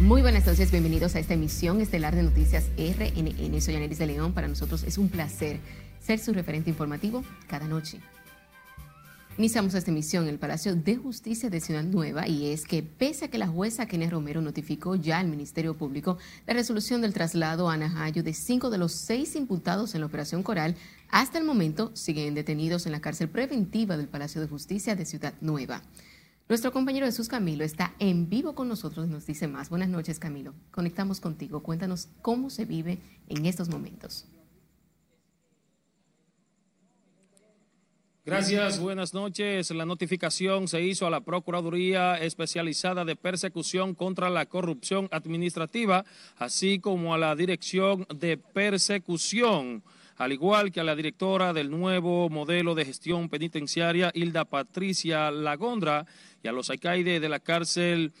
Muy buenas noches, bienvenidos a esta emisión estelar de Noticias RNN. Soy Anelis de León, para nosotros es un placer ser su referente informativo cada noche. Iniciamos esta emisión en el Palacio de Justicia de Ciudad Nueva y es que pese a que la jueza Kenia Romero notificó ya al Ministerio Público la resolución del traslado a Najayo de cinco de los seis imputados en la Operación Coral, hasta el momento siguen detenidos en la cárcel preventiva del Palacio de Justicia de Ciudad Nueva. Nuestro compañero Jesús Camilo está en vivo con nosotros y nos dice más. Buenas noches, Camilo. Conectamos contigo. Cuéntanos cómo se vive en estos momentos. Gracias, buenas noches. La notificación se hizo a la Procuraduría Especializada de Persecución contra la Corrupción Administrativa, así como a la Dirección de Persecución, al igual que a la directora del nuevo modelo de gestión penitenciaria, Hilda Patricia Lagondra, y a los alcaides de la cárcel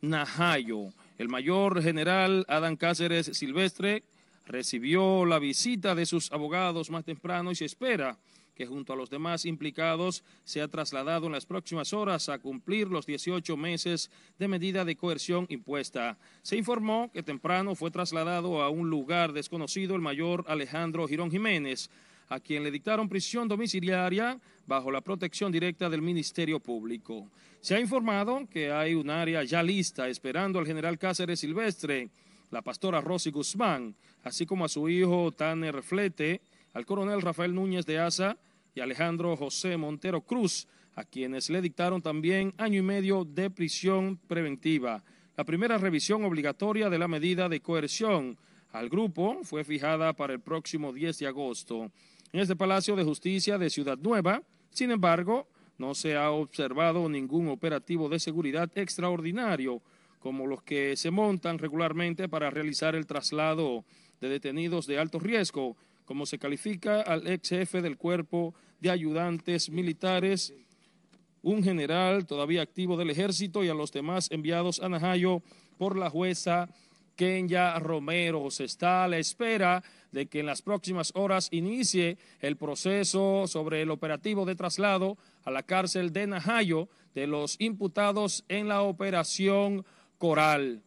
Najayo. El mayor general Adán Cáceres Silvestre recibió la visita de sus abogados más temprano y se espera que junto a los demás implicados se ha trasladado en las próximas horas a cumplir los 18 meses de medida de coerción impuesta. Se informó que temprano fue trasladado a un lugar desconocido el mayor Alejandro Girón Jiménez, a quien le dictaron prisión domiciliaria bajo la protección directa del Ministerio Público. Se ha informado que hay un área ya lista esperando al general Cáceres Silvestre, la pastora Rosy Guzmán, así como a su hijo Tanner Flete, al coronel Rafael Núñez de Asa, y Alejandro José Montero Cruz, a quienes le dictaron también año y medio de prisión preventiva. La primera revisión obligatoria de la medida de coerción al grupo fue fijada para el próximo 10 de agosto. En este Palacio de Justicia de Ciudad Nueva, sin embargo, no se ha observado ningún operativo de seguridad extraordinario como los que se montan regularmente para realizar el traslado de detenidos de alto riesgo como se califica al ex jefe del cuerpo de ayudantes militares, un general todavía activo del ejército y a los demás enviados a Najayo por la jueza Kenya Romero. Se está a la espera de que en las próximas horas inicie el proceso sobre el operativo de traslado a la cárcel de Najayo de los imputados en la operación Coral.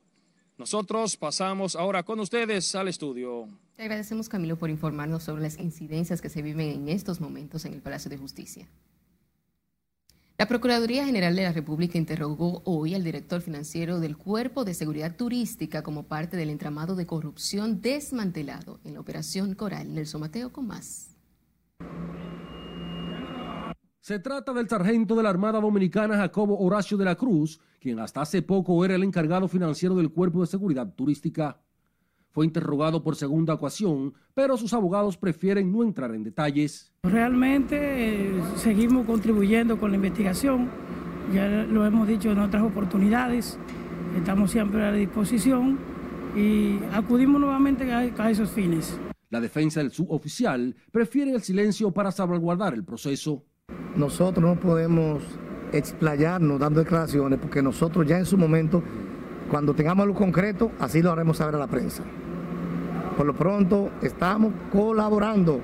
Nosotros pasamos ahora con ustedes al estudio. Te agradecemos, Camilo, por informarnos sobre las incidencias que se viven en estos momentos en el Palacio de Justicia. La Procuraduría General de la República interrogó hoy al director financiero del Cuerpo de Seguridad Turística como parte del entramado de corrupción desmantelado en la Operación Coral. Nelson Mateo con más. Se trata del sargento de la Armada Dominicana Jacobo Horacio de la Cruz, quien hasta hace poco era el encargado financiero del Cuerpo de Seguridad Turística. Fue interrogado por segunda ocasión, pero sus abogados prefieren no entrar en detalles. Realmente eh, seguimos contribuyendo con la investigación, ya lo hemos dicho en otras oportunidades, estamos siempre a la disposición y acudimos nuevamente a, esos fines. La defensa del suboficial prefiere el silencio para salvaguardar el proceso. Nosotros no podemos explayarnos dando declaraciones porque nosotros ya en su momento, cuando tengamos lo concreto, así lo haremos saber a la prensa. Por lo pronto estamos colaborando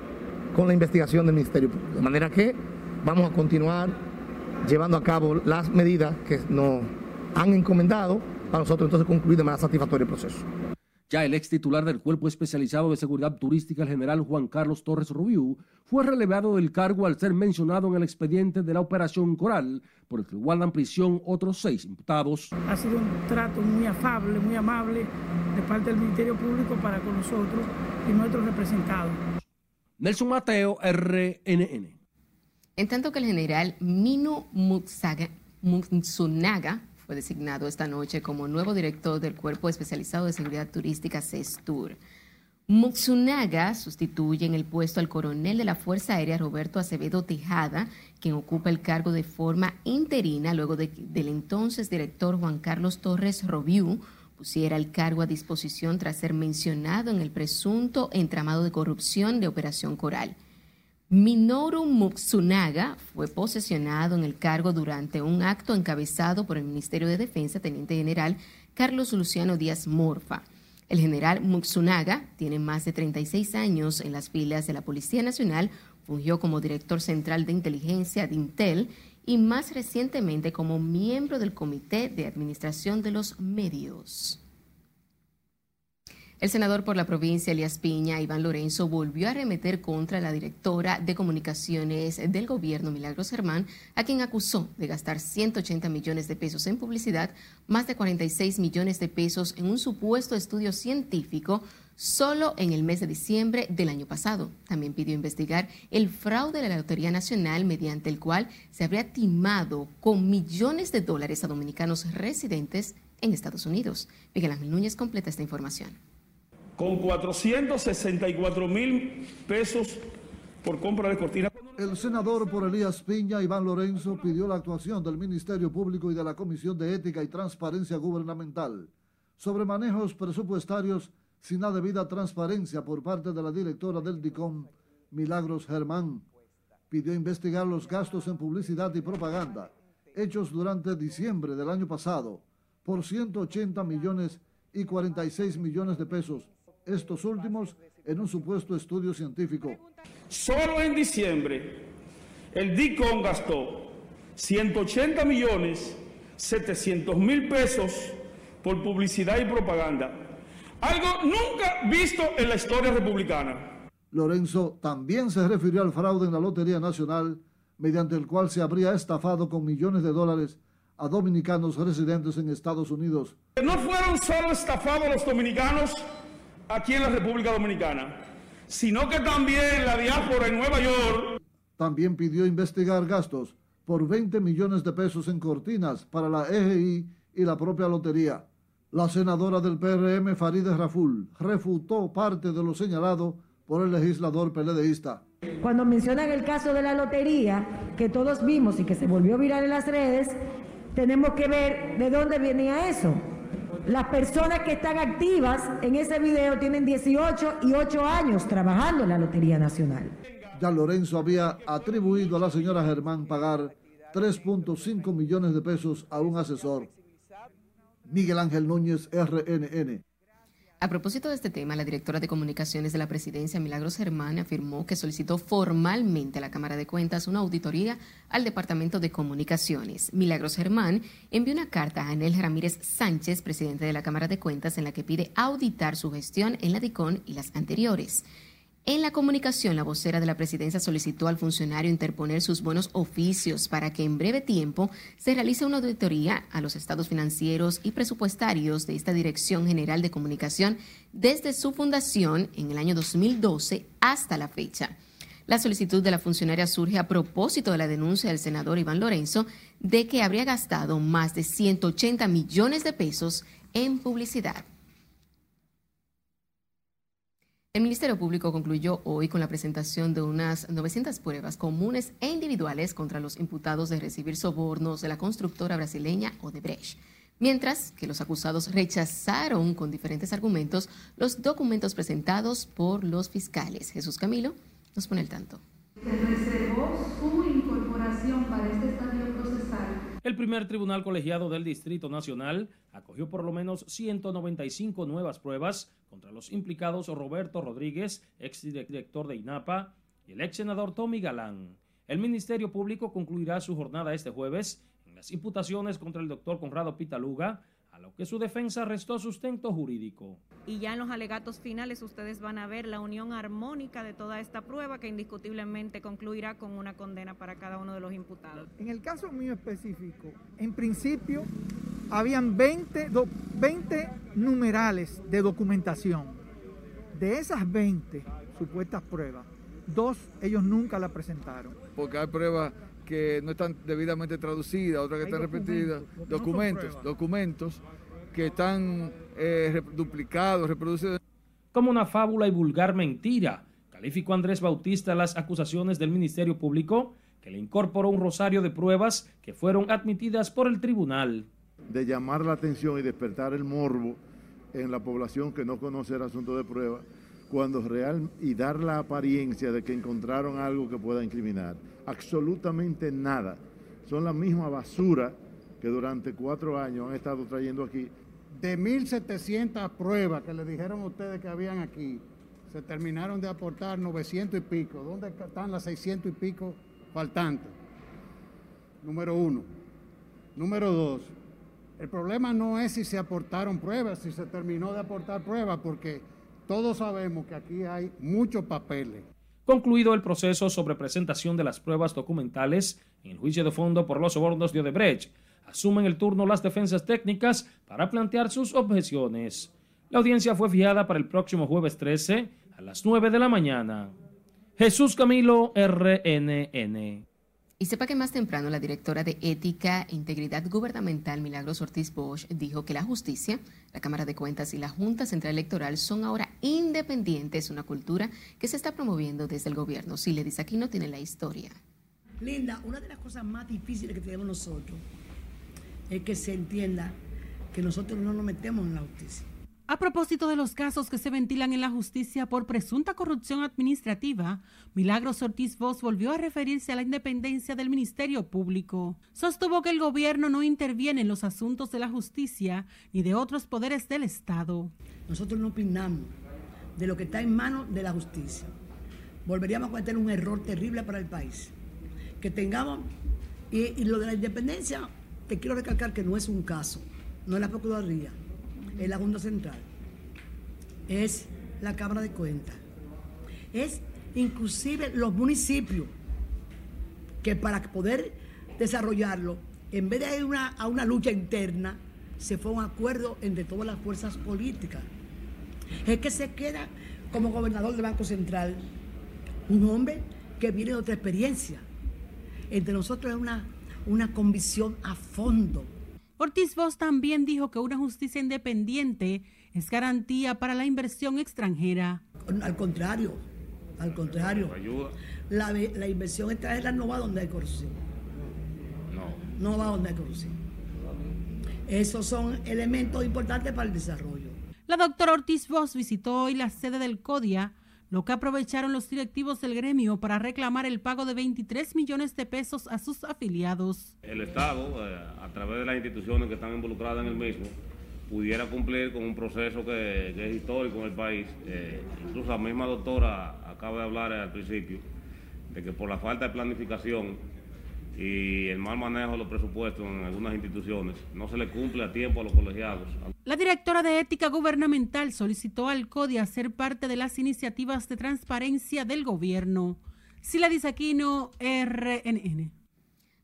con la investigación del Ministerio Público, de manera que vamos a continuar llevando a cabo las medidas que nos han encomendado para nosotros entonces concluir de manera satisfactoria el proceso. Ya el ex titular del Cuerpo Especializado de Seguridad Turística, el general Juan Carlos Torres Rubiú, fue relevado del cargo al ser mencionado en el expediente de la Operación Coral, por el que guardan prisión otros seis imputados. Ha sido un trato muy afable, muy amable de parte del Ministerio Público para con nosotros y nuestros representados. Nelson Mateo, RNN. En tanto que el general Mino Mutsunaga fue designado esta noche como nuevo director del Cuerpo Especializado de Seguridad Turística CESTUR. Mutsunaga sustituye en el puesto al coronel de la Fuerza Aérea Roberto Acevedo Tejada, quien ocupa el cargo de forma interina luego de, del entonces director Juan Carlos Torres Robiú pusiera el cargo a disposición tras ser mencionado en el presunto entramado de corrupción de Operación Coral. Minoru Mutsunaga fue posesionado en el cargo durante un acto encabezado por el Ministerio de Defensa, Teniente General Carlos Luciano Díaz Morfa. El general Mutsunaga tiene más de 36 años en las filas de la Policía Nacional, fungió como director central de inteligencia de Intel y más recientemente como miembro del Comité de Administración de los Medios. El senador por la provincia, Elias Piña, Iván Lorenzo, volvió a remeter contra la directora de comunicaciones del gobierno, Milagros Germán, a quien acusó de gastar 180 millones de pesos en publicidad, más de 46 millones de pesos en un supuesto estudio científico solo en el mes de diciembre del año pasado. También pidió investigar el fraude de la Lotería Nacional mediante el cual se habría timado con millones de dólares a dominicanos residentes en Estados Unidos. Miguel Ángel Núñez completa esta información con 464 mil pesos por compra de cortinas. El senador por Elías Piña, Iván Lorenzo, pidió la actuación del Ministerio Público y de la Comisión de Ética y Transparencia Gubernamental sobre manejos presupuestarios sin la debida transparencia por parte de la directora del DICOM, Milagros Germán. Pidió investigar los gastos en publicidad y propaganda hechos durante diciembre del año pasado por 180 millones y 46 millones de pesos estos últimos en un supuesto estudio científico. Solo en diciembre, el DICON gastó 180 millones 700 mil pesos por publicidad y propaganda. Algo nunca visto en la historia republicana. Lorenzo también se refirió al fraude en la Lotería Nacional, mediante el cual se habría estafado con millones de dólares a dominicanos residentes en Estados Unidos. No fueron solo estafados los dominicanos aquí en la República Dominicana, sino que también la diáspora en Nueva York. También pidió investigar gastos por 20 millones de pesos en cortinas para la EGI y la propia lotería. La senadora del PRM, Farideh Raful, refutó parte de lo señalado por el legislador peledeísta. Cuando mencionan el caso de la lotería, que todos vimos y que se volvió viral en las redes, tenemos que ver de dónde venía eso. Las personas que están activas en ese video tienen 18 y 8 años trabajando en la Lotería Nacional. Ya Lorenzo había atribuido a la señora Germán pagar 3.5 millones de pesos a un asesor. Miguel Ángel Núñez, RNN. A propósito de este tema, la directora de comunicaciones de la presidencia, Milagros Germán, afirmó que solicitó formalmente a la Cámara de Cuentas una auditoría al Departamento de Comunicaciones. Milagros Germán envió una carta a Anel Ramírez Sánchez, presidente de la Cámara de Cuentas, en la que pide auditar su gestión en la DICON y las anteriores. En la comunicación, la vocera de la presidencia solicitó al funcionario interponer sus buenos oficios para que en breve tiempo se realice una auditoría a los estados financieros y presupuestarios de esta Dirección General de Comunicación desde su fundación en el año 2012 hasta la fecha. La solicitud de la funcionaria surge a propósito de la denuncia del senador Iván Lorenzo de que habría gastado más de 180 millones de pesos en publicidad. El Ministerio Público concluyó hoy con la presentación de unas 900 pruebas comunes e individuales contra los imputados de recibir sobornos de la constructora brasileña Odebrecht, mientras que los acusados rechazaron con diferentes argumentos los documentos presentados por los fiscales. Jesús Camilo nos pone el tanto. Se reservó su incorporación para este. El primer tribunal colegiado del Distrito Nacional acogió por lo menos 195 nuevas pruebas contra los implicados Roberto Rodríguez, exdirector de INAPA, y el ex senador Tommy Galán. El Ministerio Público concluirá su jornada este jueves en las imputaciones contra el doctor Conrado Pitaluga, a lo que su defensa restó sustento jurídico. Y ya en los alegatos finales ustedes van a ver la unión armónica de toda esta prueba que indiscutiblemente concluirá con una condena para cada uno de los imputados. En el caso mío específico, en principio habían 20, 20 numerales de documentación. De esas 20 supuestas pruebas, dos ellos nunca la presentaron. Porque hay pruebas que no están debidamente traducidas, otras que están repetidas, documentos, documentos que están eh, duplicados, reproducidos. Como una fábula y vulgar mentira, calificó Andrés Bautista las acusaciones del Ministerio Público, que le incorporó un rosario de pruebas que fueron admitidas por el tribunal. De llamar la atención y despertar el morbo en la población que no conoce el asunto de prueba, cuando real y dar la apariencia de que encontraron algo que pueda incriminar. Absolutamente nada. Son la misma basura que durante cuatro años han estado trayendo aquí. De 1.700 pruebas que le dijeron ustedes que habían aquí, se terminaron de aportar 900 y pico. ¿Dónde están las 600 y pico faltantes? Número uno. Número dos, El problema no es si se aportaron pruebas, si se terminó de aportar pruebas, porque todos sabemos que aquí hay muchos papeles. Concluido el proceso sobre presentación de las pruebas documentales en el juicio de fondo por los sobornos de Odebrecht, asumen el turno las defensas técnicas para plantear sus objeciones. La audiencia fue fijada para el próximo jueves 13 a las 9 de la mañana. Jesús Camilo, RNN. Y sepa que más temprano la directora de Ética e Integridad Gubernamental, Milagros Ortiz Bosch, dijo que la justicia, la Cámara de Cuentas y la Junta Central Electoral son ahora independientes, una cultura que se está promoviendo desde el gobierno. Si le dice aquí no tiene la historia. Linda, una de las cosas más difíciles que tenemos nosotros es que se entienda que nosotros no nos metemos en la justicia. A propósito de los casos que se ventilan en la justicia por presunta corrupción administrativa, Milagros Ortiz Voz volvió a referirse a la independencia del Ministerio Público. Sostuvo que el gobierno no interviene en los asuntos de la justicia ni de otros poderes del Estado. Nosotros no opinamos de lo que está en manos de la justicia. Volveríamos a cometer un error terrible para el país. Que tengamos, y, y lo de la independencia, te quiero recalcar que no es un caso, no es la Procuraduría es la Junta Central, es la Cámara de Cuentas, es inclusive los municipios que para poder desarrollarlo, en vez de ir una, a una lucha interna, se fue a un acuerdo entre todas las fuerzas políticas. Es que se queda como gobernador del Banco Central un hombre que viene de otra experiencia. Entre nosotros es una, una convicción a fondo Ortiz Voss también dijo que una justicia independiente es garantía para la inversión extranjera. Al contrario, al contrario. La, la inversión extranjera no va donde hay corrupción. No. No va donde hay corrupción. Esos son elementos importantes para el desarrollo. La doctora Ortiz Voss visitó hoy la sede del CODIA lo que aprovecharon los directivos del gremio para reclamar el pago de 23 millones de pesos a sus afiliados. El Estado, eh, a través de las instituciones que están involucradas en el mismo, pudiera cumplir con un proceso que, es histórico en el país. Eh, incluso la misma doctora acaba de hablar al principio de que por la falta de planificación y el mal manejo de los presupuestos en algunas instituciones no se le cumple a tiempo a los colegiados. La directora de Ética Gubernamental solicitó al CODIA ser parte de las iniciativas de transparencia del gobierno. Sila Disaquino, RNN.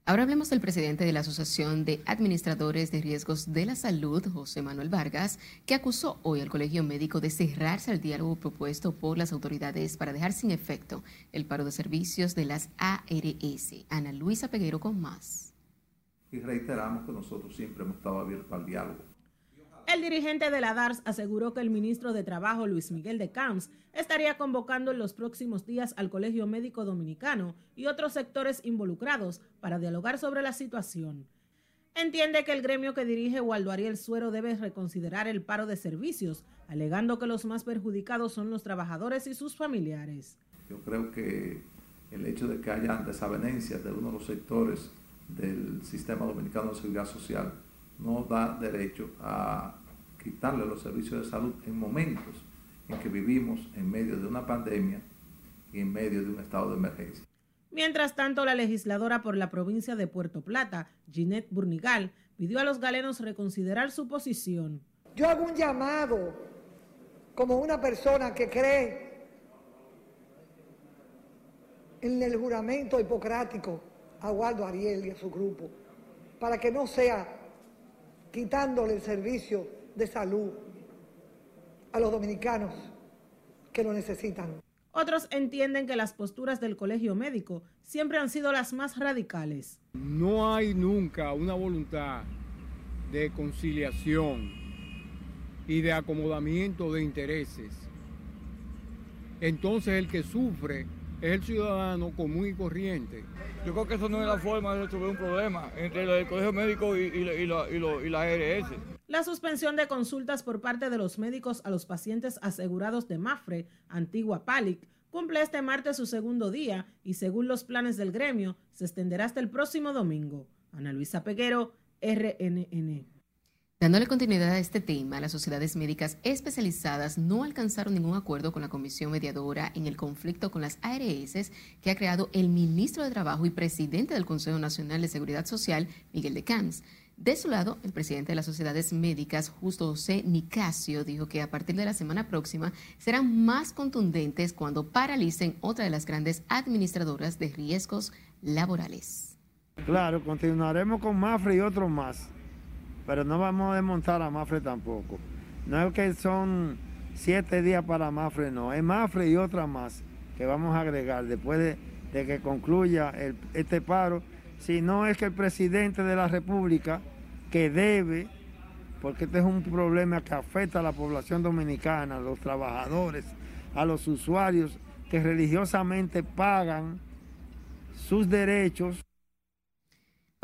Ahora hablemos del presidente de la Asociación de Administradores de Riesgos de la Salud, José Manuel Vargas, que acusó hoy al Colegio Médico de cerrarse al diálogo propuesto por las autoridades para dejar sin efecto el paro de servicios de las ARS. Ana Luisa Peguero con más. Y reiteramos que nosotros siempre hemos estado abiertos al diálogo el dirigente de la DARS aseguró que el ministro de Trabajo, Luis Miguel de Camps, estaría convocando en los próximos días al Colegio Médico Dominicano y otros sectores involucrados para dialogar sobre la situación. Entiende que el gremio que dirige Waldo Ariel Suero debe reconsiderar el paro de servicios, alegando que los más perjudicados son los trabajadores y sus familiares. Yo creo que el hecho de que haya desavenencias de uno de los sectores del sistema dominicano de seguridad social no da derecho a quitarle los servicios de salud en momentos en que vivimos en medio de una pandemia y en medio de un estado de emergencia. Mientras tanto, la legisladora por la provincia de Puerto Plata, Ginette Burnigal, pidió a los galenos reconsiderar su posición. Yo hago un llamado como una persona que cree en el juramento hipocrático a Waldo Ariel y a su grupo, para que no sea quitándole el servicio de salud a los dominicanos que lo necesitan. Otros entienden que las posturas del colegio médico siempre han sido las más radicales. No hay nunca una voluntad de conciliación y de acomodamiento de intereses. Entonces el que sufre es el ciudadano común y corriente. Yo creo que eso no es la forma de resolver un problema entre el colegio médico y, la ARS. La suspensión de consultas por parte de los médicos a los pacientes asegurados de Mafre, antigua PALIC, cumple este martes su segundo día y según los planes del gremio, se extenderá hasta el próximo domingo. Ana Luisa Peguero, RNN. Dándole continuidad a este tema, las sociedades médicas especializadas no alcanzaron ningún acuerdo con la comisión mediadora en el conflicto con las ARS que ha creado el ministro de Trabajo y presidente del Consejo Nacional de Seguridad Social, Miguel de Camps. De su lado, el presidente de las sociedades médicas, Justo José Nicasio, dijo que a partir de la semana próxima serán más contundentes cuando paralicen otra de las grandes administradoras de riesgos laborales. Claro, continuaremos con Mafre y otros más, pero no vamos a desmontar a Mafre tampoco. No es que son siete días para Mafre, no, es Mafre y otras más que vamos a agregar después de, que concluya este paro, si no es que el presidente de la República, que debe, porque este es un problema que afecta a la población dominicana, a los trabajadores, a los usuarios que religiosamente pagan sus derechos.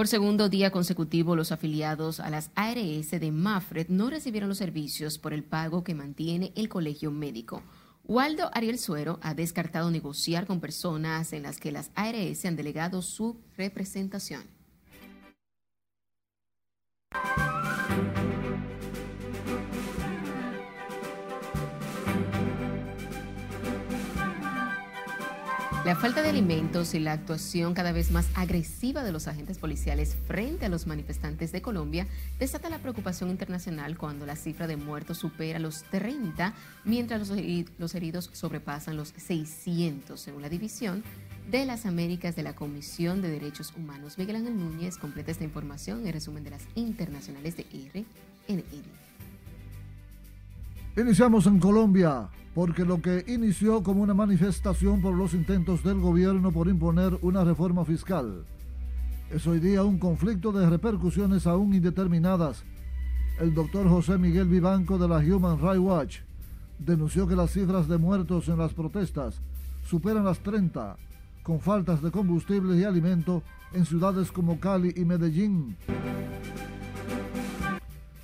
Por segundo día consecutivo, los afiliados a las ARS de Mafred no recibieron los servicios por el pago que mantiene el colegio médico. Waldo Ariel Suero ha descartado negociar con personas en las que las ARS han delegado su representación. La falta de alimentos y la actuación cada vez más agresiva de los agentes policiales frente a los manifestantes de Colombia desata la preocupación internacional cuando la cifra de muertos supera los 30, mientras los heridos sobrepasan los 600, según la división de las Américas de la Comisión de Derechos Humanos. Miguel Ángel Núñez completa esta información en resumen de las internacionales de RNN. Iniciamos en Colombia porque lo que inició como una manifestación por los intentos del gobierno por imponer una reforma fiscal es hoy día un conflicto de repercusiones aún indeterminadas. El doctor José Miguel Vivanco de la Human Rights Watch denunció que las cifras de muertos en las protestas superan las 30, con faltas de combustible y alimento en ciudades como Cali y Medellín.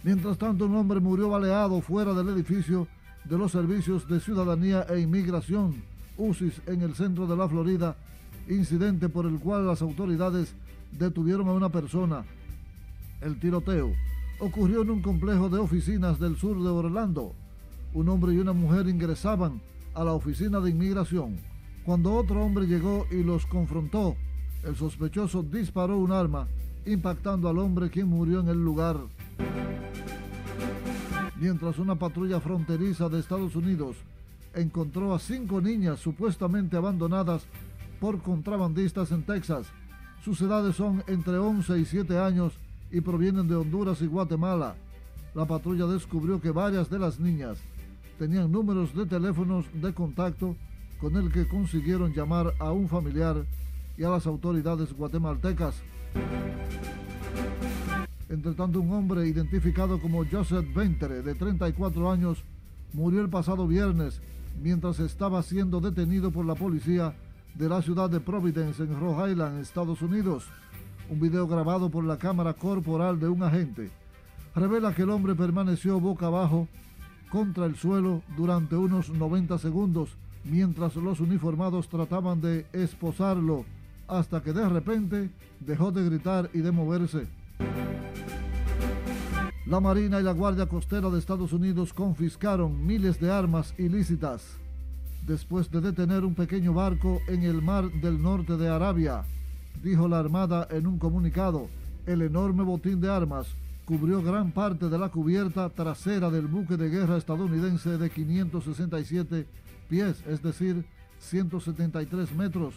Mientras tanto, un hombre murió baleado fuera del edificio de los Servicios de Ciudadanía e Inmigración, UCIS, en el centro de la Florida, incidente por el cual las autoridades detuvieron a una persona. El tiroteo ocurrió en un complejo de oficinas del sur de Orlando. Un hombre y una mujer ingresaban a la oficina de inmigración. Cuando otro hombre llegó y los confrontó, el sospechoso disparó un arma, impactando al hombre quien murió en el lugar mientras una patrulla fronteriza de Estados Unidos encontró a cinco niñas supuestamente abandonadas por contrabandistas en Texas. Sus edades son entre 11 y 7 años y provienen de Honduras y Guatemala. La patrulla descubrió que varias de las niñas tenían números de teléfonos de contacto con el que consiguieron llamar a un familiar y a las autoridades guatemaltecas. Entre tanto, un hombre identificado como Joseph Ventre, de 34 años, murió el pasado viernes mientras estaba siendo detenido por la policía de la ciudad de Providence, en Rhode Island, Estados Unidos. Un video grabado por la cámara corporal de un agente revela que el hombre permaneció boca abajo contra el suelo durante unos 90 segundos mientras los uniformados trataban de esposarlo hasta que de repente dejó de gritar y de moverse. La Marina y la Guardia Costera de Estados Unidos confiscaron miles de armas ilícitas después de detener un pequeño barco en el mar del norte de Arabia, dijo la Armada en un comunicado. El enorme botín de armas cubrió gran parte de la cubierta trasera del buque de guerra estadounidense de 567 pies, es decir, 173 metros,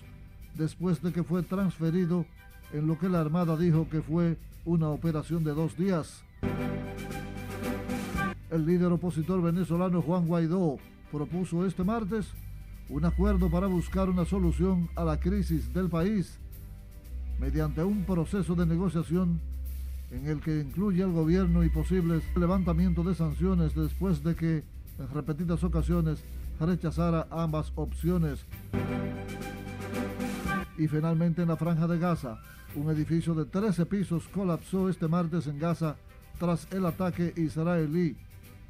después de que fue transferido en lo que la Armada dijo que fue una operación de dos días. El líder opositor venezolano Juan Guaidó propuso este martes un acuerdo para buscar una solución a la crisis del país mediante un proceso de negociación en el que incluye al gobierno y posibles levantamiento de sanciones después de que en repetidas ocasiones rechazara ambas opciones. Y finalmente en la franja de Gaza, un edificio de 13 pisos colapsó este martes en Gaza tras el ataque israelí.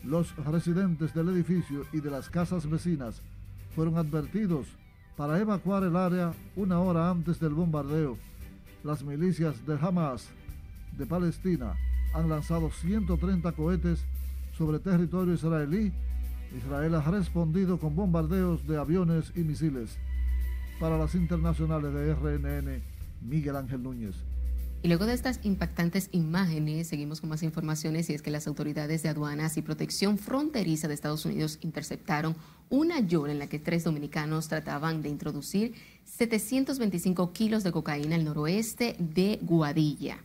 Los residentes del edificio y de las casas vecinas fueron advertidos para evacuar el área una hora antes del bombardeo. Las milicias de Hamas de Palestina han lanzado 130 cohetes sobre territorio israelí. Israel ha respondido con bombardeos de aviones y misiles. Para las internacionales de RNN, Miguel Ángel Núñez. Y luego de estas impactantes imágenes, seguimos con más informaciones y es que las autoridades de aduanas y protección fronteriza de Estados Unidos interceptaron una yola en la que tres dominicanos trataban de introducir 725 kilos de cocaína al noroeste de Guadilla.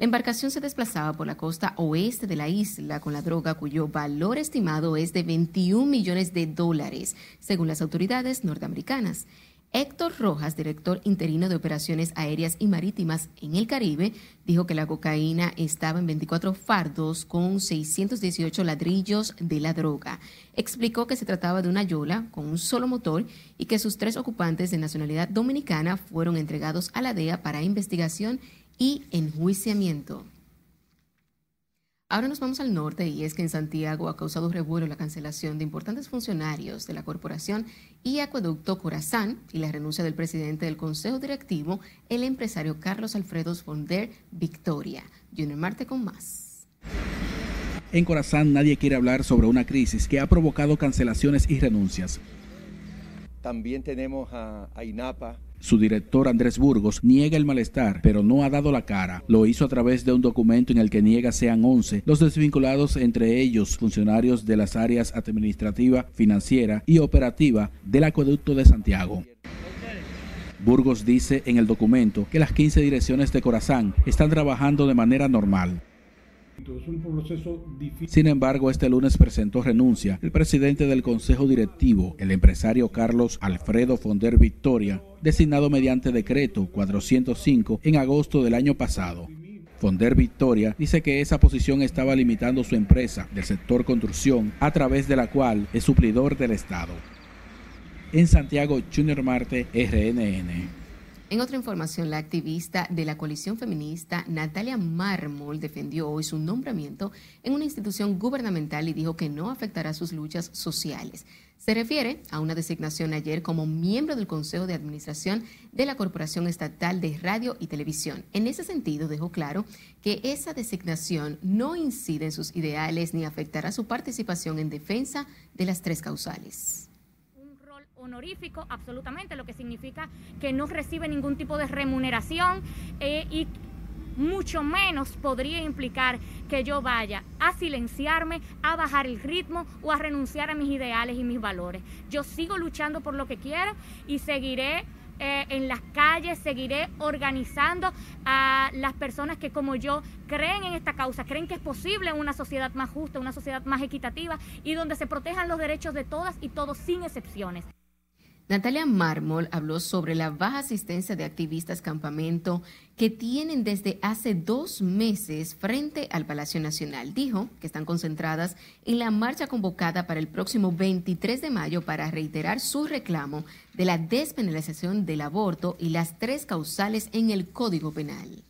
La embarcación se desplazaba por la costa oeste de la isla con la droga cuyo valor estimado es de 21 millones de dólares, según las autoridades norteamericanas. Héctor Rojas, director interino de operaciones aéreas y marítimas en el Caribe, dijo que la cocaína estaba en 24 fardos con 618 ladrillos de la droga. Explicó que se trataba de una yola con un solo motor y que sus tres ocupantes de nacionalidad dominicana fueron entregados a la DEA para investigación y enjuiciamiento. Ahora nos vamos al norte y es que en Santiago ha causado revuelo la cancelación de importantes funcionarios de la corporación y acueducto Corazán y la renuncia del presidente del Consejo Directivo, el empresario Carlos Alfredo Fonder Victoria. Junior Marte con más. En Corazán nadie quiere hablar sobre una crisis que ha provocado cancelaciones y renuncias. También tenemos a, a INAPA, su director Andrés Burgos niega el malestar, pero no ha dado la cara. Lo hizo a través de un documento en el que niega sean 11 los desvinculados, entre ellos funcionarios de las áreas administrativa, financiera y operativa del acueducto de Santiago. Burgos dice en el documento que las 15 direcciones de Corazán están trabajando de manera normal. Sin embargo, este lunes presentó renuncia el presidente del Consejo Directivo, el empresario Carlos Alfredo Fonder Victoria, designado mediante decreto 405 en agosto del año pasado. Fonder Victoria dice que esa posición estaba limitando su empresa del sector construcción, a través de la cual es suplidor del Estado. En Santiago, Junior Marte, RNN. En otra información, la activista de la coalición feminista Natalia Mármol defendió hoy su nombramiento en una institución gubernamental y dijo que no afectará sus luchas sociales. Se refiere a una designación ayer como miembro del Consejo de Administración de la Corporación Estatal de Radio y Televisión. En ese sentido, dejó claro que esa designación no incide en sus ideales ni afectará su participación en defensa de las tres causales honorífico, absolutamente, lo que significa que no recibe ningún tipo de remuneración eh, y mucho menos podría implicar que yo vaya a silenciarme, a bajar el ritmo o a renunciar a mis ideales y mis valores. Yo sigo luchando por lo que quiero y seguiré eh, en las calles, seguiré organizando a las personas que como yo creen en esta causa, creen que es posible una sociedad más justa, una sociedad más equitativa y donde se protejan los derechos de todas y todos sin excepciones. Natalia Mármol habló sobre la baja asistencia de activistas campamento que tienen desde hace dos meses frente al Palacio Nacional. Dijo que están concentradas en la marcha convocada para el próximo 23 de mayo para reiterar su reclamo de la despenalización del aborto y las tres causales en el Código Penal.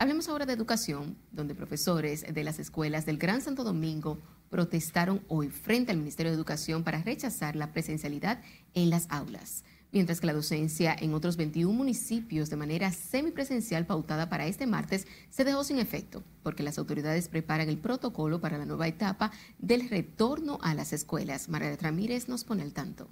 Hablemos ahora de educación, donde profesores de las escuelas del Gran Santo Domingo protestaron hoy frente al Ministerio de Educación para rechazar la presencialidad en las aulas, mientras que la docencia en otros 21 municipios de manera semipresencial pautada para este martes se dejó sin efecto, porque las autoridades preparan el protocolo para la nueva etapa del retorno a las escuelas. María Ramírez nos pone al tanto.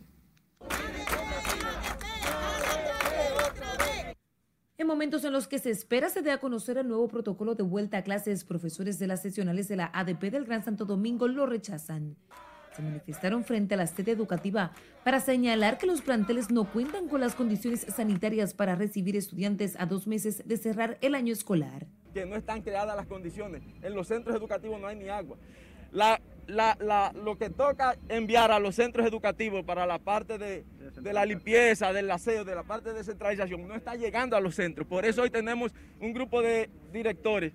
En momentos en los que se espera se dé a conocer el nuevo protocolo de vuelta a clases, profesores de las sesionales de la ADP del Gran Santo Domingo lo rechazan. Se manifestaron frente a la sede educativa para señalar que los planteles no cuentan con las condiciones sanitarias para recibir estudiantes a dos meses de cerrar el año escolar. Que no están creadas las condiciones. En los centros educativos no hay ni agua. Lo que toca enviar a los centros educativos para la parte de, de la limpieza, del aseo, de la parte de descentralización, no está llegando a los centros. Por eso hoy tenemos un grupo de directores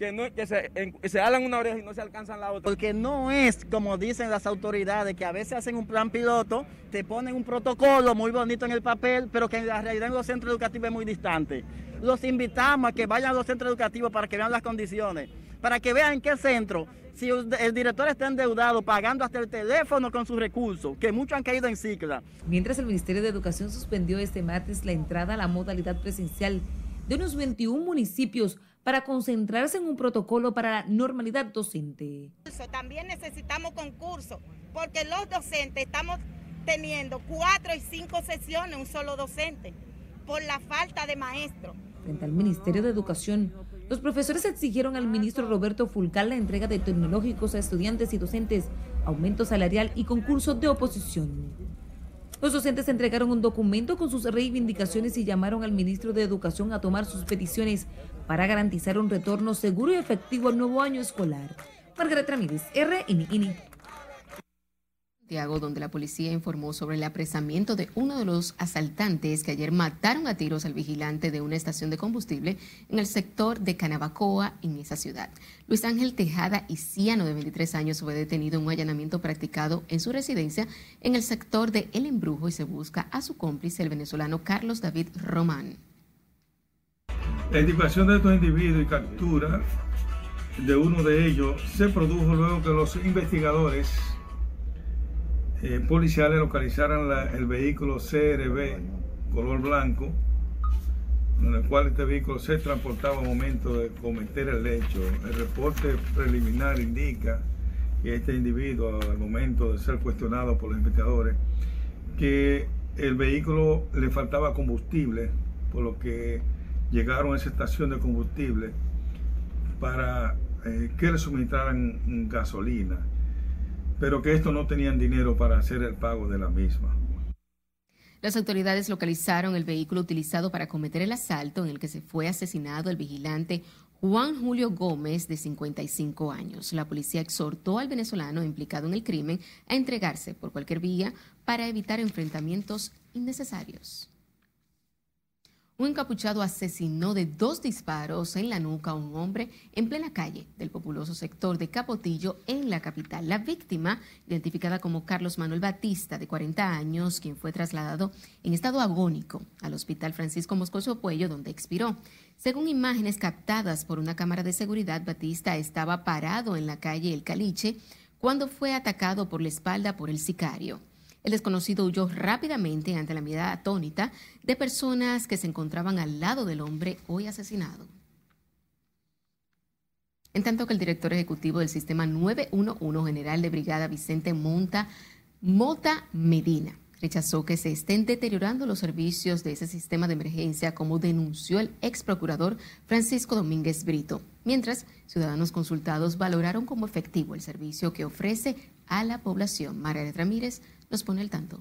que, no, que se, se hablan una oreja y no se alcanzan la otra. Porque no es como dicen las autoridades, que a veces hacen un plan piloto, te ponen un protocolo muy bonito en el papel, pero que en la realidad en los centros educativos es muy distante. Los invitamos a que vayan a los centros educativos para que vean las condiciones, para que vean en qué centro si el director está endeudado pagando hasta el teléfono con sus recursos, que muchos han caído en cicla. Mientras el Ministerio de Educación suspendió este martes la entrada a la modalidad presencial de unos 21 municipios para concentrarse en un protocolo para la normalidad docente. También necesitamos concursos, porque los docentes estamos teniendo cuatro y cinco sesiones, un solo docente, por la falta de maestros. Frente al Ministerio de Educación, los profesores exigieron al ministro Roberto Fulcal la entrega de tecnológicos a estudiantes y docentes, aumento salarial y concurso de oposición. Los docentes entregaron un documento con sus reivindicaciones y llamaron al ministro de Educación a tomar sus peticiones para garantizar un retorno seguro y efectivo al nuevo año escolar. Margaret Ramírez, RNN. Donde la policía informó sobre el apresamiento de uno de los asaltantes que ayer mataron a tiros al vigilante de una estación de combustible en el sector de Canabacoa, en esa ciudad. Luis Ángel Tejada Ciano, de 23 años, fue detenido en un allanamiento practicado en su residencia en el sector de El Embrujo y se busca a su cómplice, el venezolano Carlos David Román. La indicación de estos individuos y captura de uno de ellos se produjo luego que los investigadores eh, policiales localizaron el vehículo CRB color blanco, en el cual este vehículo se transportaba al momento de cometer el hecho. El reporte preliminar indica que este individuo, al momento de ser cuestionado por los investigadores, que el vehículo le faltaba combustible, por lo que llegaron a esa estación de combustible para eh, que le suministraran gasolina pero que estos no tenían dinero para hacer el pago de la misma. Las autoridades localizaron el vehículo utilizado para cometer el asalto en el que se fue asesinado el vigilante Juan Julio Gómez, de 55 años. La policía exhortó al venezolano implicado en el crimen a entregarse por cualquier vía para evitar enfrentamientos innecesarios. Un encapuchado asesinó de dos disparos en la nuca a un hombre en plena calle del populoso sector de Capotillo en la capital. La víctima, identificada como Carlos Manuel Batista, de 40 años, quien fue trasladado en estado agónico al Hospital Francisco Moscoso Puello, donde expiró. Según imágenes captadas por una cámara de seguridad, Batista estaba parado en la calle El Caliche cuando fue atacado por la espalda por el sicario. El desconocido huyó rápidamente ante la mirada atónita de personas que se encontraban al lado del hombre hoy asesinado. En tanto que el director ejecutivo del sistema 911, general de brigada Vicente Monta, Mota Medina, rechazó que se estén deteriorando los servicios de ese sistema de emergencia, como denunció el ex procurador Francisco Domínguez Brito, mientras ciudadanos consultados valoraron como efectivo el servicio que ofrece a la población. María Ramírez nos pone el tanto.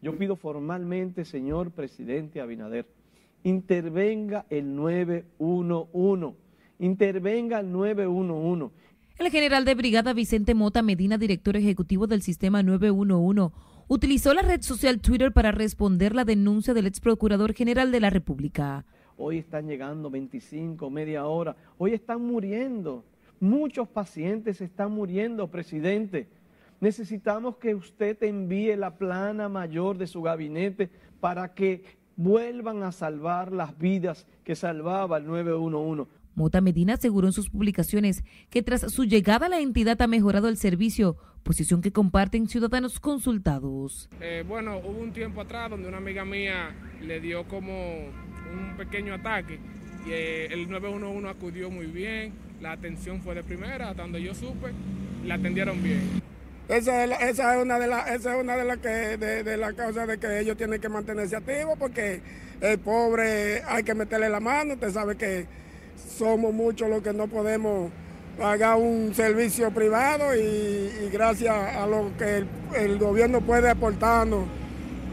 Yo pido formalmente, señor presidente Abinader, intervenga el 911, intervenga el 911. El general de brigada Vicente Mota Medina, director ejecutivo del sistema 911, utilizó la red social Twitter para responder la denuncia del ex procurador general de la República. Hoy están llegando 25, media hora, hoy están muriendo, muchos pacientes están muriendo, presidente. Necesitamos que usted envíe la plana mayor de su gabinete para que vuelvan a salvar las vidas que salvaba el 911. Mota Medina aseguró en sus publicaciones que tras su llegada a la entidad ha mejorado el servicio, posición que comparten ciudadanos consultados. Eh, bueno, hubo un tiempo atrás donde una amiga mía le dio como un pequeño ataque y eh, el 911 acudió muy bien, la atención fue de primera, hasta donde yo supe, la atendieron bien. Esa es, esa es una de las esa es una de las que de, la causas de que ellos tienen que mantenerse activos porque el pobre hay que meterle la mano, usted sabe que somos muchos los que no podemos pagar un servicio privado y, gracias a lo que el, gobierno puede aportarnos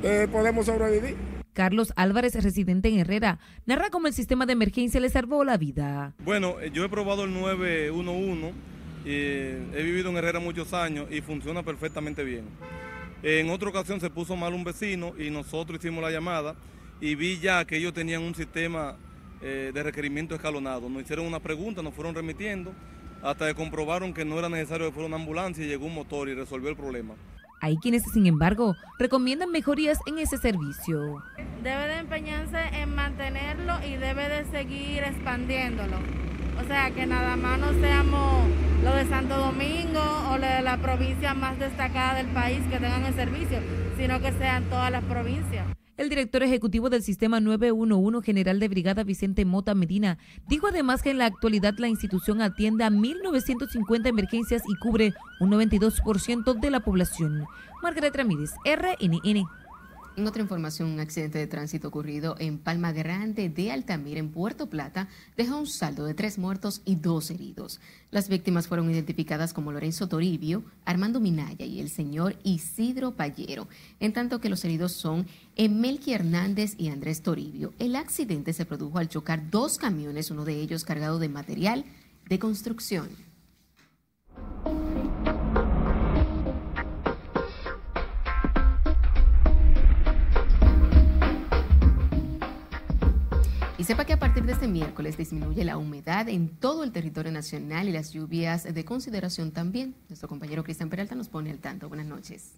eh, podemos sobrevivir. Carlos Álvarez, residente en Herrera, narra cómo el sistema de emergencia le salvó la vida. Bueno, yo he probado el 911 he vivido en Herrera muchos años y funciona perfectamente bien. En otra ocasión se puso mal un vecino y nosotros hicimos la llamada y vi ya que ellos tenían un sistema eh, de requerimiento escalonado. Nos hicieron una pregunta, nos fueron remitiendo hasta que comprobaron que no era necesario que fuera una ambulancia y llegó un motor y resolvió el problema. Hay quienes, sin embargo, recomiendan mejorías en ese servicio. Debe de empeñarse en mantenerlo y debe de seguir expandiéndolo. O sea, que nada más no seamos lo de Santo Domingo o lo de la provincia más destacada del país que tengan el servicio, sino que sean todas las provincias. El director ejecutivo del Sistema 911, general de brigada Vicente Mota Medina, dijo además que en la actualidad la institución atiende a 1.950 emergencias y cubre un 92% de la población. Margaret Ramírez, RNN. En otra información, un accidente de tránsito ocurrido en Palma Grande de Altamira, en Puerto Plata, dejó un saldo de tres muertos y dos heridos. Las víctimas fueron identificadas como Lorenzo Toribio, Armando Minaya y el señor Isidro Pallero, en tanto que los heridos son Emelqui Hernández y Andrés Toribio. El accidente se produjo al chocar dos camiones, uno de ellos cargado de material de construcción. Sepa que a partir de este miércoles disminuye la humedad en todo el territorio nacional y las lluvias de consideración también. Nuestro compañero Cristian Peralta nos pone al tanto. Buenas noches.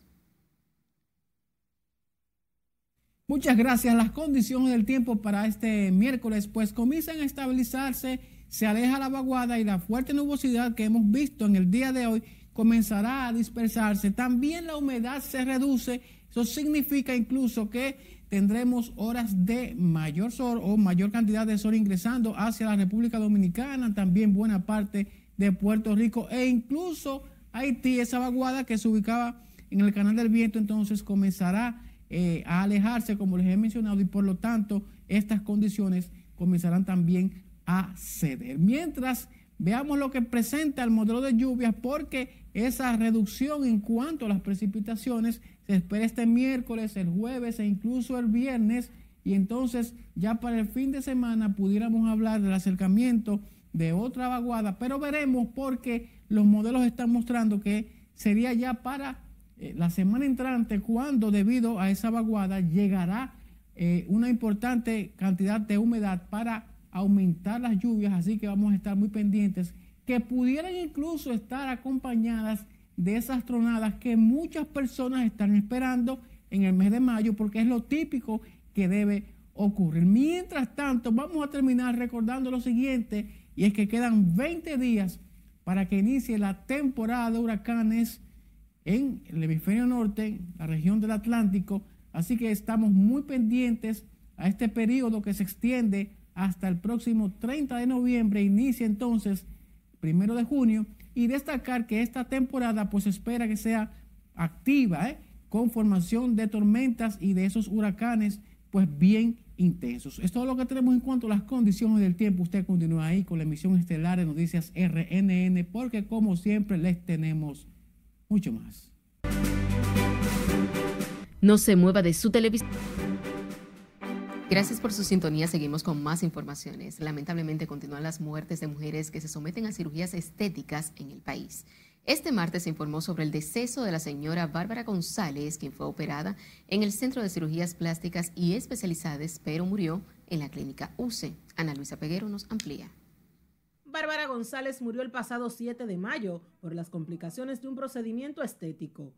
Muchas gracias. Las condiciones del tiempo para este miércoles pues comienzan a estabilizarse, se aleja la vaguada y la fuerte nubosidad que hemos visto en el día de hoy comenzará a dispersarse. También la humedad se reduce. Eso significa incluso que tendremos horas de mayor sol o mayor cantidad de sol ingresando hacia la República Dominicana, también buena parte de Puerto Rico e incluso Haití, esa vaguada que se ubicaba en el canal del viento, entonces comenzará eh, a alejarse, como les he mencionado, y por lo tanto estas condiciones comenzarán también a ceder. Mientras veamos lo que presenta el modelo de lluvias, porque esa reducción en cuanto a las precipitaciones se espera este miércoles, el jueves e incluso el viernes. Y entonces ya para el fin de semana pudiéramos hablar del acercamiento de otra vaguada, pero veremos porque los modelos están mostrando que sería ya para eh, la semana entrante cuando debido a esa vaguada llegará eh, una importante cantidad de humedad para aumentar las lluvias, así que vamos a estar muy pendientes que pudieran incluso estar acompañadas de esas tronadas que muchas personas están esperando en el mes de mayo porque es lo típico que debe ocurrir. Mientras tanto, vamos a terminar recordando lo siguiente y es que quedan 20 días para que inicie la temporada de huracanes en el hemisferio norte, la región del Atlántico, así que estamos muy pendientes a este periodo que se extiende hasta el próximo 30 de noviembre, inicia entonces primero de junio y destacar que esta temporada pues espera que sea activa, ¿eh? con formación de tormentas y de esos huracanes pues bien intensos. Es todo lo que tenemos en cuanto a las condiciones del tiempo. Usted continúa ahí con la emisión estelar de noticias RNN porque como siempre les tenemos mucho más. No se mueva de su televisión. Gracias por su sintonía. Seguimos con más informaciones. Lamentablemente continúan las muertes de mujeres que se someten a cirugías estéticas en el país. Este martes se informó sobre el deceso de la señora Bárbara González, quien fue operada en el Centro de Cirugías Plásticas y Especializadas, pero murió en la clínica UCE. Ana Luisa Peguero nos amplía. Bárbara González murió el pasado 7 de mayo por las complicaciones de un procedimiento estético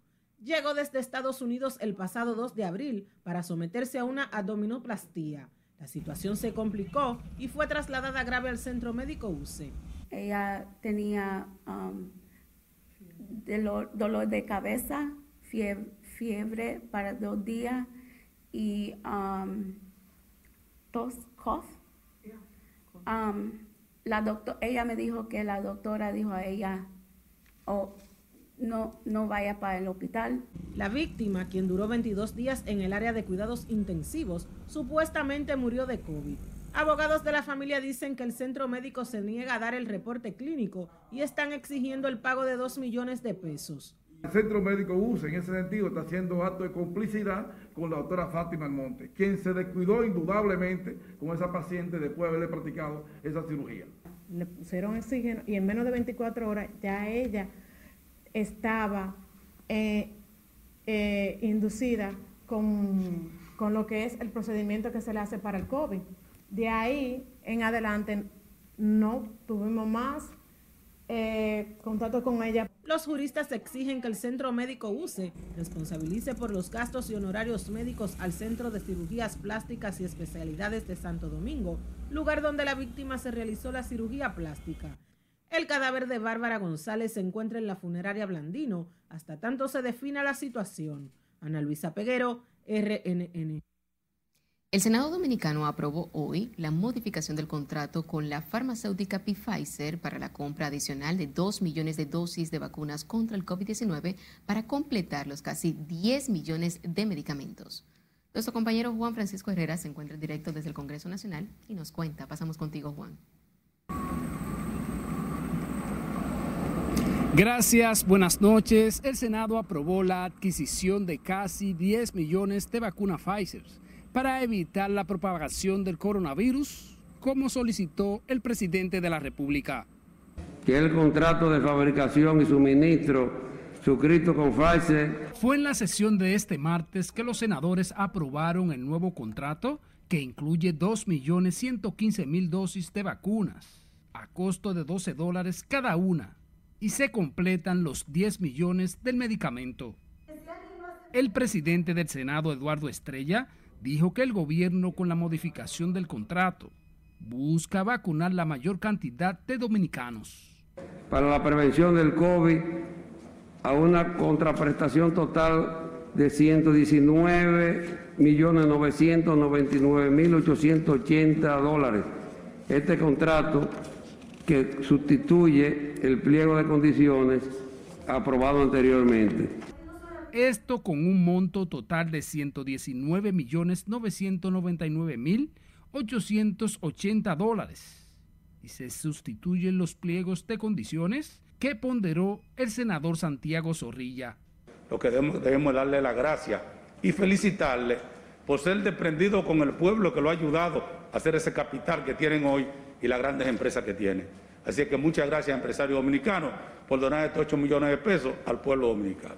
llegó desde Estados Unidos el pasado 2 de abril para someterse a una abdominoplastía. La situación se complicó y fue trasladada grave al centro médico UCE. Ella tenía um, dolor, de cabeza, fiebre, para dos días y um, tos, cough. Um, la doctor, ella me dijo que la doctora dijo a ella, oh, no, no vaya para el hospital. La víctima, quien duró 22 días en el área de cuidados intensivos, supuestamente murió de COVID. Abogados de la familia dicen que el centro médico se niega a dar el reporte clínico y están exigiendo el pago de 2 millones de pesos. El centro médico USA en ese sentido está haciendo acto de complicidad con la doctora Fátima Almonte, quien se descuidó indudablemente con esa paciente después de haberle practicado esa cirugía. Le pusieron oxígeno y en menos de 24 horas ya ella estaba eh, eh, inducida con, con, lo que es el procedimiento que se le hace para el COVID. De ahí en adelante no tuvimos más eh, contacto con ella. Los juristas exigen que el centro médico UCE responsabilice por los gastos y honorarios médicos al Centro de Cirugías Plásticas y Especialidades de Santo Domingo, lugar donde la víctima se realizó la cirugía plástica. El cadáver de Bárbara González se encuentra en la funeraria Blandino hasta tanto se defina la situación. Ana Luisa Peguero, RNN. El Senado Dominicano aprobó hoy la modificación del contrato con la farmacéutica Pfizer para la compra adicional de 2 millones de dosis de vacunas contra el COVID-19 para completar los casi 10 millones de medicamentos. Nuestro compañero Juan Francisco Herrera se encuentra en directo desde el Congreso Nacional y nos cuenta. Pasamos contigo, Juan. Gracias, buenas noches. El Senado aprobó la adquisición de casi 10 millones de vacunas Pfizer para evitar la propagación del coronavirus, como solicitó el presidente de la República. Que el contrato de fabricación y suministro suscrito con Pfizer. Fue en la sesión de este martes que los senadores aprobaron el nuevo contrato que incluye 2.115.000 dosis de vacunas a costo de 12 dólares cada una y se completan los 10 millones del medicamento. El presidente del Senado, Eduardo Estrella, dijo que el gobierno con la modificación del contrato busca vacunar la mayor cantidad de dominicanos. Para la prevención del COVID a una contraprestación total de 119.999.880 dólares. Este contrato que sustituye el pliego de condiciones aprobado anteriormente. Esto con un monto total de 119.999.880 dólares. Y se sustituyen los pliegos de condiciones que ponderó el senador Santiago Zorrilla. Lo que debemos, debemos darle la gracia y felicitarle por ser desprendido con el pueblo que lo ha ayudado a hacer ese capital que tienen hoy y las grandes empresas que tienen. Así que muchas gracias, empresario dominicano, por donar estos 8 millones de pesos al pueblo dominicano.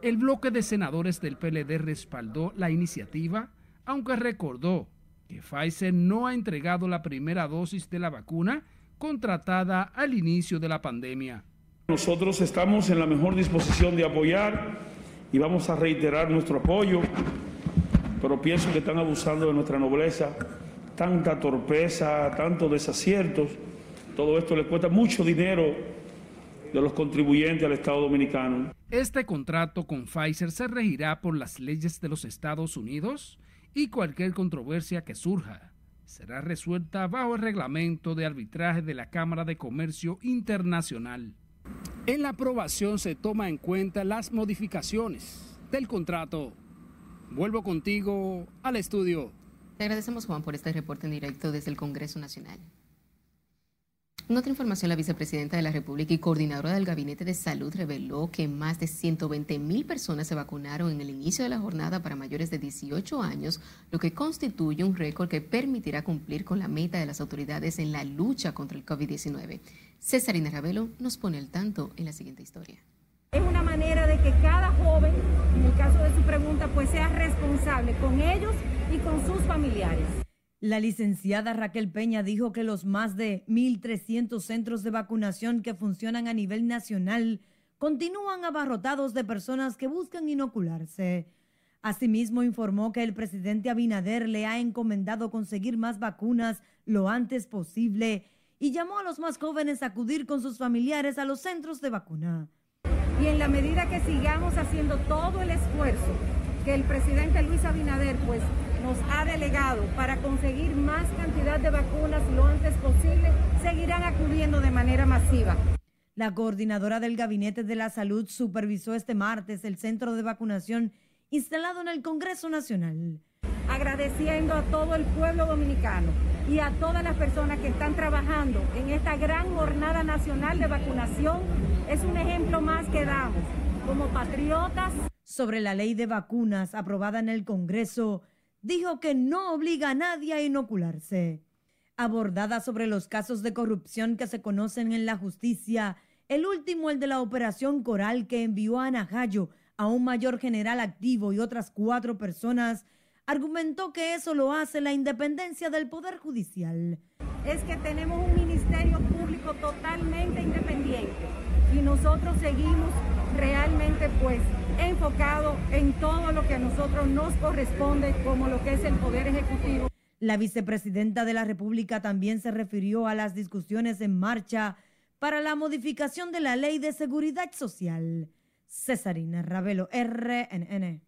El bloque de senadores del PLD respaldó la iniciativa, aunque recordó que Pfizer no ha entregado la primera dosis de la vacuna contratada al inicio de la pandemia. Nosotros estamos en la mejor disposición de apoyar y vamos a reiterar nuestro apoyo, pero pienso que están abusando de nuestra nobleza, tanta torpeza, tantos desaciertos. Todo esto le cuesta mucho dinero de los contribuyentes al Estado dominicano. Este contrato con Pfizer se regirá por las leyes de los Estados Unidos y cualquier controversia que surja será resuelta bajo el reglamento de arbitraje de la Cámara de Comercio Internacional. En la aprobación se toma en cuenta las modificaciones del contrato. Vuelvo contigo al estudio. Te agradecemos, Juan, por este reporte en directo desde el Congreso Nacional. En otra información, la vicepresidenta de la República y coordinadora del Gabinete de Salud reveló que más de 120 mil personas se vacunaron en el inicio de la jornada para mayores de 18 años, lo que constituye un récord que permitirá cumplir con la meta de las autoridades en la lucha contra el COVID-19. Césarina Ravelo nos pone al tanto en la siguiente historia. Es una manera de que cada joven, en el caso de su pregunta, pues sea responsable con ellos y con sus familiares. La licenciada Raquel Peña dijo que los más de 1.300 centros de vacunación que funcionan a nivel nacional continúan abarrotados de personas que buscan inocularse. Asimismo, informó que el presidente Abinader le ha encomendado conseguir más vacunas lo antes posible y llamó a los más jóvenes a acudir con sus familiares a los centros de vacuna. Y en la medida que sigamos haciendo todo el esfuerzo que el presidente Luis Abinader pues nos ha delegado para conseguir más cantidad de vacunas lo antes posible, seguirán acudiendo de manera masiva. La coordinadora del Gabinete de la Salud supervisó este martes el centro de vacunación instalado en el Congreso Nacional. Agradeciendo a todo el pueblo dominicano y a todas las personas que están trabajando en esta gran jornada nacional de vacunación, es un ejemplo más que damos como patriotas. Sobre la ley de vacunas aprobada en el Congreso, dijo que no obliga a nadie a inocularse. Abordada sobre los casos de corrupción que se conocen en la justicia, el último, el de la operación Coral que envió a Najayo a un mayor general activo y otras cuatro personas, argumentó que eso lo hace la independencia del Poder Judicial. Es que tenemos un ministerio público totalmente independiente y nosotros seguimos realmente pues enfocado en todo lo que a nosotros nos corresponde como lo que es el Poder Ejecutivo. La vicepresidenta de la República también se refirió a las discusiones en marcha para la modificación de la Ley de Seguridad Social. Cesarina Ravelo, RNN.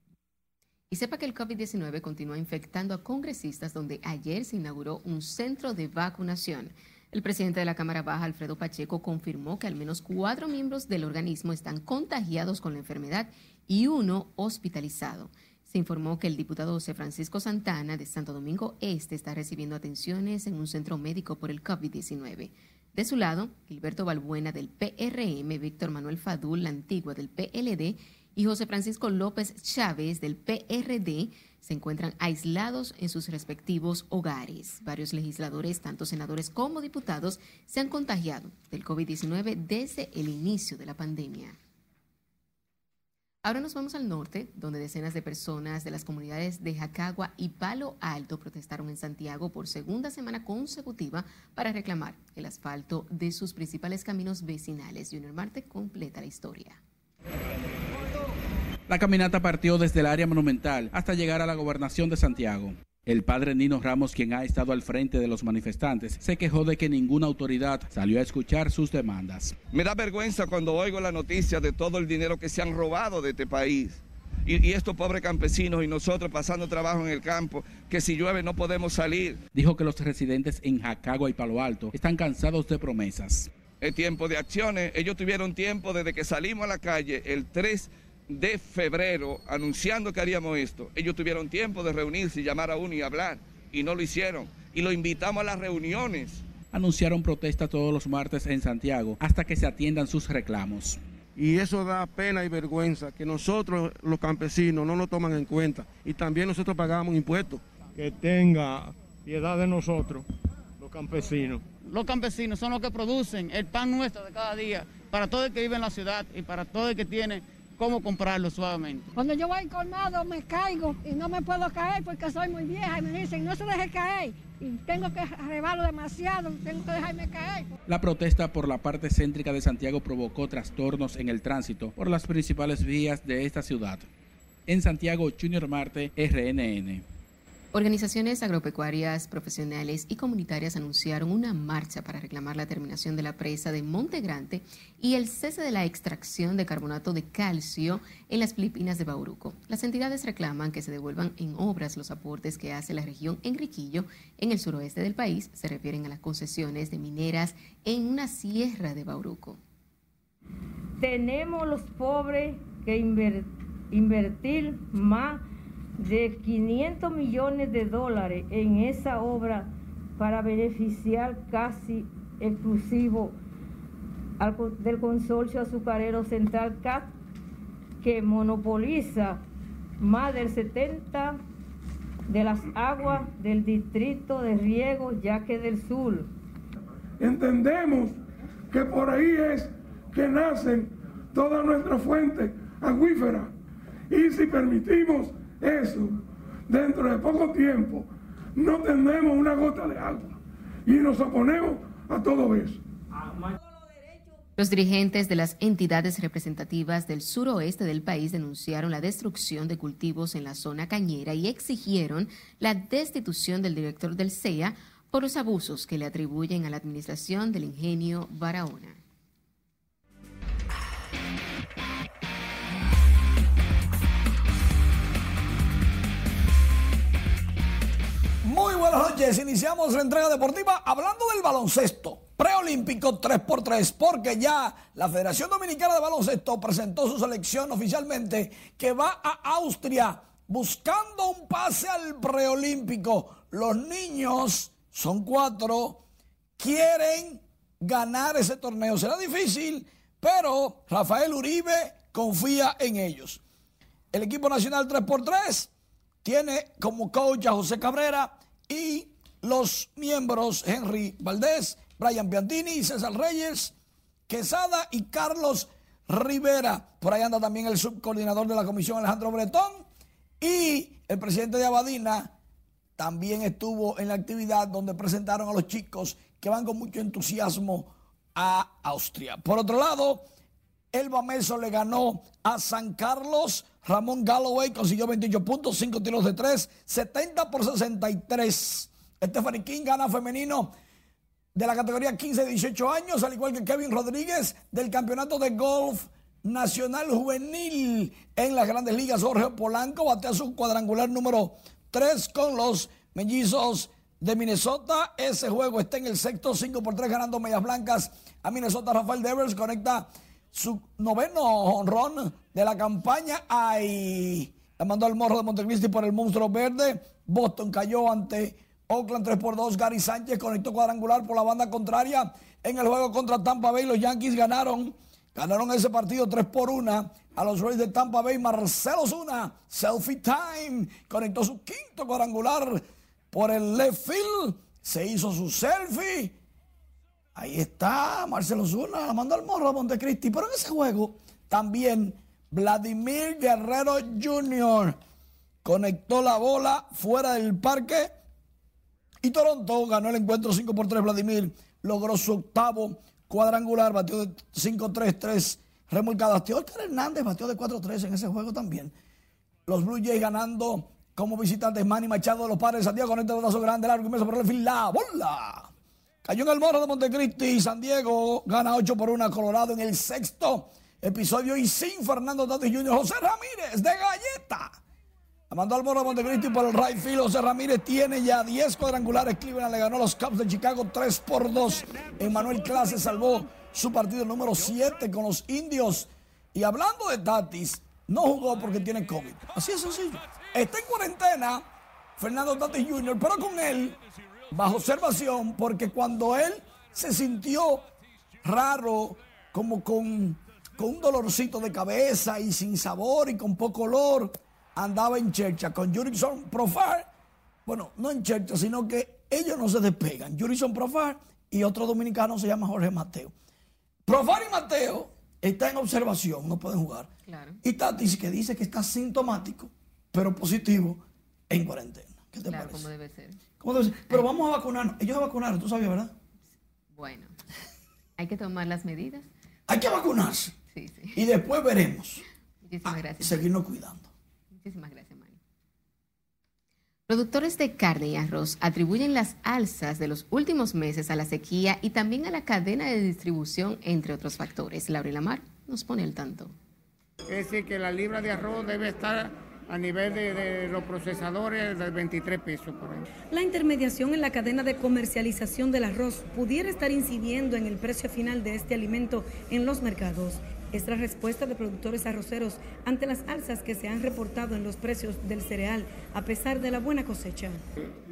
Y sepa que el COVID-19 continúa infectando a congresistas donde ayer se inauguró un centro de vacunación. El presidente de la Cámara Baja, Alfredo Pacheco, confirmó que al menos cuatro miembros del organismo están contagiados con la enfermedad y uno hospitalizado. se informó que el diputado José Francisco Santana de Santo Domingo Este está recibiendo atenciones en un centro médico por el COVID-19. De su lado, Gilberto Balbuena del PRM, Víctor Manuel Fadul, la antigua del PLD, y José Francisco López Chávez del PRD se encuentran aislados en sus respectivos hogares. Varios legisladores, tanto senadores como diputados, se han contagiado del COVID-19 desde el inicio de la pandemia. Ahora nos vamos al norte, donde decenas de personas de las comunidades de Jacagua y Palo Alto protestaron en Santiago por segunda semana consecutiva para reclamar el asfalto de sus principales caminos vecinales. Junior Marte completa la historia. La caminata partió desde el área monumental hasta llegar a la gobernación de Santiago. El padre Nino Ramos, quien ha estado al frente de los manifestantes, se quejó de que ninguna autoridad salió a escuchar sus demandas. Me da vergüenza cuando oigo la noticia de todo el dinero que se han robado de este país. Y, y, estos pobres campesinos y nosotros pasando trabajo en el campo, que si llueve no podemos salir. Dijo que los residentes en Jacagua y Palo Alto están cansados de promesas. Es tiempo de acciones. Ellos tuvieron tiempo desde que salimos a la calle el 3 de febrero anunciando que haríamos esto. Ellos tuvieron tiempo de reunirse y llamar a uno y hablar y no lo hicieron. Y lo invitamos a las reuniones. Anunciaron protesta todos los martes en Santiago hasta que se atiendan sus reclamos. Y eso da pena y vergüenza que nosotros los campesinos no lo toman en cuenta y también nosotros pagamos impuestos. Que tenga piedad de nosotros, los campesinos. Los campesinos son los que producen el pan nuestro de cada día para todo el que vive en la ciudad y para todo el que tiene cómo comprarlo suavemente. Cuando yo voy colmado me caigo y no me puedo caer porque soy muy vieja y me dicen no se deje caer y tengo que arrebarlo demasiado, tengo que dejarme caer. La protesta por la parte céntrica de Santiago provocó trastornos en el tránsito por las principales vías de esta ciudad. En Santiago, Junior Marte, RNN. Organizaciones agropecuarias, profesionales y comunitarias anunciaron una marcha para reclamar la terminación de la presa de Monte Grande y el cese de la extracción de carbonato de calcio en las Filipinas de Bauruco. Las entidades reclaman que se devuelvan en obras los aportes que hace la región Enriquillo en el suroeste del país. Se refieren a las concesiones de mineras en una sierra de Bauruco. Tenemos los pobres que invertir más de 500 millones de dólares en esa obra para beneficiar casi exclusivo del consorcio azucarero central CAT que monopoliza más del 70 de las aguas del distrito de riego Yaque del Sur. Entendemos que por ahí es que nacen todas nuestras fuentes acuíferas y si permitimos eso, dentro de poco tiempo, no tendremos una gota de agua. Y nos oponemos a todo eso. Los dirigentes de las entidades representativas del suroeste del país denunciaron la destrucción de cultivos en la zona cañera y exigieron la destitución del director del CEA por los abusos que le atribuyen a la administración del ingenio Barahona. Muy buenas noches, iniciamos la entrega deportiva hablando del baloncesto preolímpico 3x3 porque ya la Federación Dominicana de Baloncesto presentó su selección oficialmente que va a Austria buscando un pase al preolímpico. Los niños, son cuatro, quieren ganar ese torneo. Será difícil, pero Rafael Uribe confía en ellos. El equipo nacional 3x3 tiene como coach a José Cabrera y los miembros Henry Valdés, Brian Piantini, César Reyes, Quesada y Carlos Rivera. Por ahí anda también el subcoordinador de la comisión Alejandro Bretón y el presidente de Abadina también estuvo en la actividad donde presentaron a los chicos que van con mucho entusiasmo a Austria. Por otro lado, Elba Meso le ganó a San Carlos Ramón Galloway consiguió 28 puntos, 5 tiros de 3, 70 por 63. Stephanie King gana femenino de la categoría 15-18 años, al igual que Kevin Rodríguez del campeonato de golf nacional juvenil en las grandes ligas. Jorge Polanco batea su cuadrangular número 3 con los mellizos de Minnesota. Ese juego está en el sexto, 5 por 3 ganando medias blancas a Minnesota. Rafael Devers conecta su noveno honrón de la campaña. Ay, La mandó al morro de Montecristi por el monstruo verde. Boston cayó ante Oakland 3 por 2. Gary Sánchez conectó cuadrangular por la banda contraria en el juego contra Tampa Bay. Los Yankees ganaron. Ganaron ese partido 3 por 1 a los Rays de Tampa Bay. Marcelo Zuna, selfie time. Conectó su quinto cuadrangular por el left field. Se hizo su selfie. Ahí está Marcelo Zuna, la mandó al morro de Montecristi. Pero en ese juego también Vladimir Guerrero Jr. conectó la bola fuera del parque y Toronto ganó el encuentro 5 por 3. Vladimir logró su octavo cuadrangular, batió de 5-3-3 remolcadas. Oscar Hernández batió de 4-3 en ese juego también. Los Blue Jays ganando como visitantes. Manny Machado de los Padres de Santiago con este botazo grande, largo y meso por el fin. La bola. Cayó en el morro de Montecristi. San Diego gana 8 por 1 a Colorado en el sexto episodio y sin Fernando Tatis Jr. José Ramírez de Galleta. La mandó al morro de Montecristi por el right field. José Ramírez tiene ya 10 cuadrangulares. Cleveland le ganó a los Cubs de Chicago 3 por 2. Emmanuel Clase salvó su partido número 7 con los indios. Y hablando de Tatis, no jugó porque tiene COVID. Así es sencillo. Está en cuarentena Fernando Tatis Jr., pero con él bajo observación porque cuando él se sintió raro, como con, con un dolorcito de cabeza y sin sabor y con poco olor, andaba en chercha con Jurickson Profar. Bueno, no en chercha, sino que ellos no se despegan. Jurickson Profar y otro dominicano se llama Jorge Mateo. Profar y Mateo están en observación, no pueden jugar. Claro. Y Tatis que dice que está sintomático, pero positivo en cuarentena. ¿Qué te Claro, parece? como debe ser. ¿Cómo debe ser? Pero vamos a vacunarnos. Ellos se vacunaron, tú sabías, ¿verdad? Bueno, hay que tomar las medidas. Hay que vacunarse. Sí, sí. Y después veremos. Muchísimas gracias. Seguirnos cuidando. Muchísimas gracias, Manny. Productores de carne y arroz atribuyen las alzas de los últimos meses a la sequía y también a la cadena de distribución, entre otros factores. Laura Lamar nos pone al tanto. Es decir, que la libra de arroz debe estar a nivel de, de los procesadores de 23 pesos por ahí. La intermediación en la cadena de comercialización del arroz pudiera estar incidiendo en el precio final de este alimento en los mercados. Es la respuesta de productores arroceros ante las alzas que se han reportado en los precios del cereal a pesar de la buena cosecha.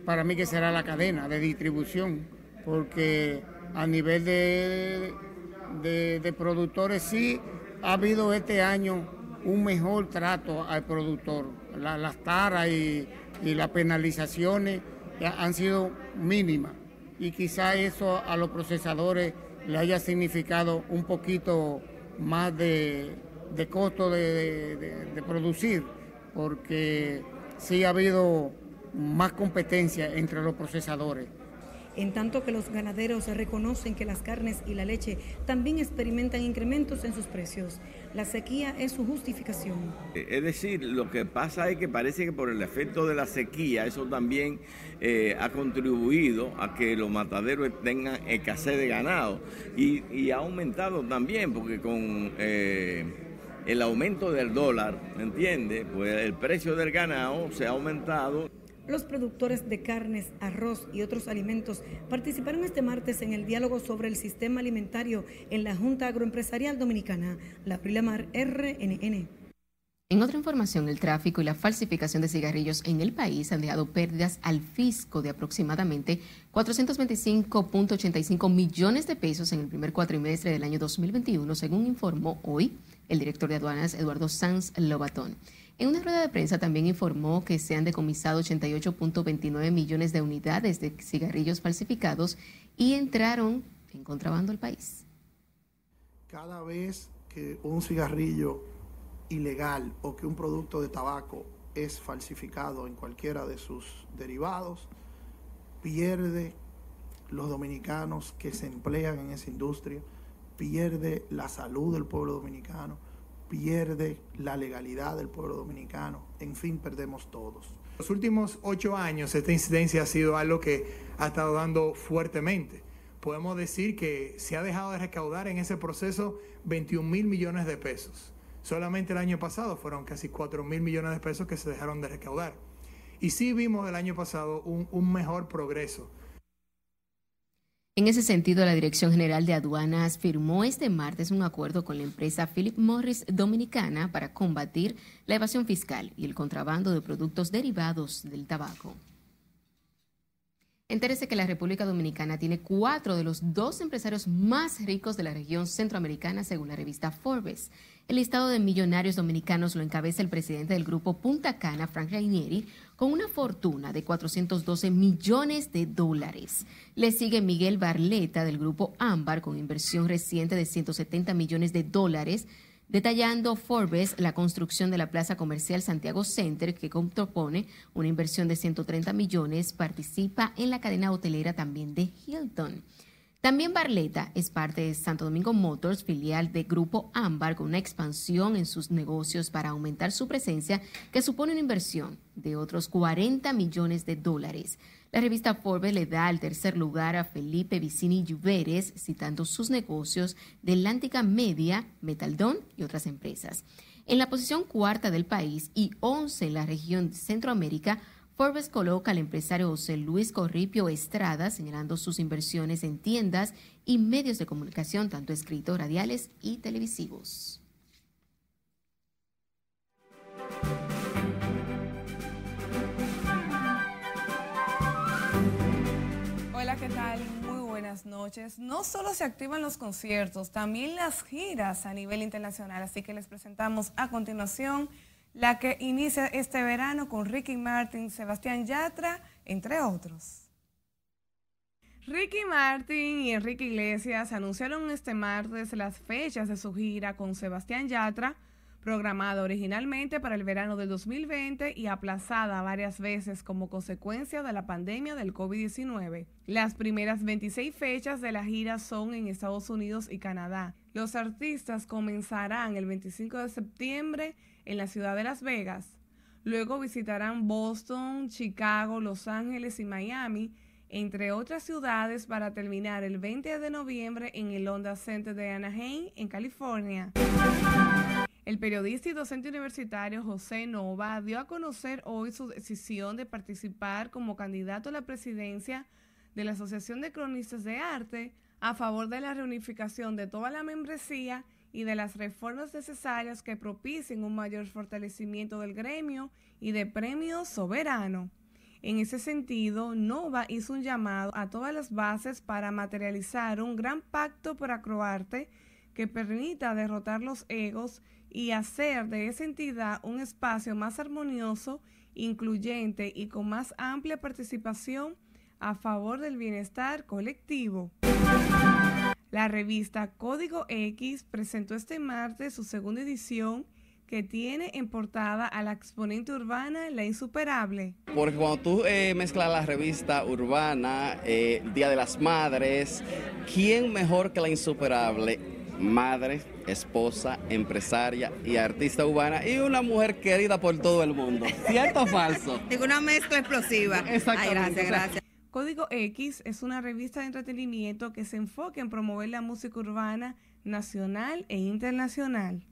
Para mí que será la cadena de distribución, porque a nivel de, de, productores sí ha habido este año un mejor trato al productor. La- las taras y, y las penalizaciones han sido mínimas y quizá eso a los procesadores le haya significado un poquito más de, de costo de, de- de- producir, porque sí ha habido más competencia entre los procesadores. En tanto que los ganaderos reconocen que las carnes y la leche también experimentan incrementos en sus precios. La sequía es su justificación. Es decir, lo que pasa es que parece que por el efecto de la sequía, eso también eh, ha contribuido a que los mataderos tengan escasez de ganado y, y ha aumentado también, porque con eh, el aumento del dólar, ¿me entiende? Pues el precio del ganado se ha aumentado. Los productores de carnes, arroz y otros alimentos participaron este martes en el diálogo sobre el sistema alimentario en la Junta Agroempresarial Dominicana. La Mar RNN. En otra información, el tráfico y la falsificación de cigarrillos en el país han dejado pérdidas al fisco de aproximadamente 425.85 millones de pesos en el primer cuatrimestre del año 2021, según informó hoy el director de aduanas Eduardo Sanz Lobatón. En una rueda de prensa también informó que se han decomisado 88.29 millones de unidades de cigarrillos falsificados y entraron en contrabando al país. Cada vez que un cigarrillo ilegal o que un producto de tabaco es falsificado en cualquiera de sus derivados, pierde los dominicanos que se emplean en esa industria, pierde la salud del pueblo dominicano, pierde la legalidad del pueblo dominicano, en fin, perdemos todos. Los últimos ocho años esta incidencia ha sido algo que ha estado dando fuertemente. Podemos decir que se ha dejado de recaudar en ese proceso 21 mil millones de pesos. Solamente el año pasado fueron casi 4 mil millones de pesos que se dejaron de recaudar. Y sí vimos el año pasado un, un mejor progreso. En ese sentido, la Dirección General de Aduanas firmó este martes un acuerdo con la empresa Philip Morris Dominicana para combatir la evasión fiscal y el contrabando de productos derivados del tabaco. Entérese que la República Dominicana tiene cuatro de los dos empresarios más ricos de la región centroamericana según la revista Forbes. El listado de millonarios dominicanos lo encabeza el presidente del grupo Punta Cana, Frank Rainieri, con una fortuna de 412 millones de dólares. Le sigue Miguel Barleta del grupo Ámbar con inversión reciente de 170 millones de dólares detallando Forbes la construcción de la Plaza Comercial Santiago Center, que propone una inversión de 130 millones, participa en la cadena hotelera también de Hilton. También Barleta es parte de Santo Domingo Motors, filial de Grupo Ámbar, con una expansión en sus negocios para aumentar su presencia, que supone una inversión de otros 40 millones de dólares. La revista Forbes le da el tercer lugar a Felipe Vicini Lluveres, citando sus negocios de Lántica Media, Metaldón y otras empresas. En la posición cuarta del país y once en la región Centroamérica, Forbes coloca al empresario José Luis Corripio Estrada, señalando sus inversiones en tiendas y medios de comunicación, tanto escritos, radiales y televisivos. ¿qué tal? Muy buenas noches. No solo se activan los conciertos, también las giras a nivel internacional, así que les presentamos a continuación la que inicia este verano con Ricky Martin, Sebastián Yatra, entre otros. Ricky Martin y Enrique Iglesias anunciaron este martes las fechas de su gira con Sebastián Yatra, programada originalmente para el verano del 2020 y aplazada varias veces como consecuencia de la pandemia del COVID-19. Las primeras 26 fechas de la gira son en Estados Unidos y Canadá. Los artistas comenzarán el 25 de septiembre en la ciudad de Las Vegas. Luego visitarán Boston, Chicago, Los Ángeles y Miami, entre otras ciudades, para terminar el 20 de noviembre en el Honda Center de Anaheim, en California. El periodista y docente universitario José Nova dio a conocer hoy su decisión de participar como candidato a la presidencia de la Asociación de Cronistas de Arte a favor de la reunificación de toda la membresía y de las reformas necesarias que propicien un mayor fortalecimiento del gremio y de premio soberano. En ese sentido, Nova hizo un llamado a todas las bases para materializar un gran pacto por Acroarte que permita derrotar los egos y hacer de esa entidad un espacio más armonioso, incluyente y con más amplia participación a favor del bienestar colectivo. La revista Código X presentó este martes su segunda edición que tiene en portada a la exponente urbana La Insuperable. Porque cuando tú eh, mezclas la revista urbana, eh, Día de las Madres, ¿quién mejor que La Insuperable? madre, esposa, empresaria y artista urbana y una mujer querida por todo el mundo. ¿Cierto o falso? Digo, una mezcla explosiva. Exactamente. gracias, gracias. Código X es una revista de entretenimiento que se enfoca en promover la música urbana nacional e internacional.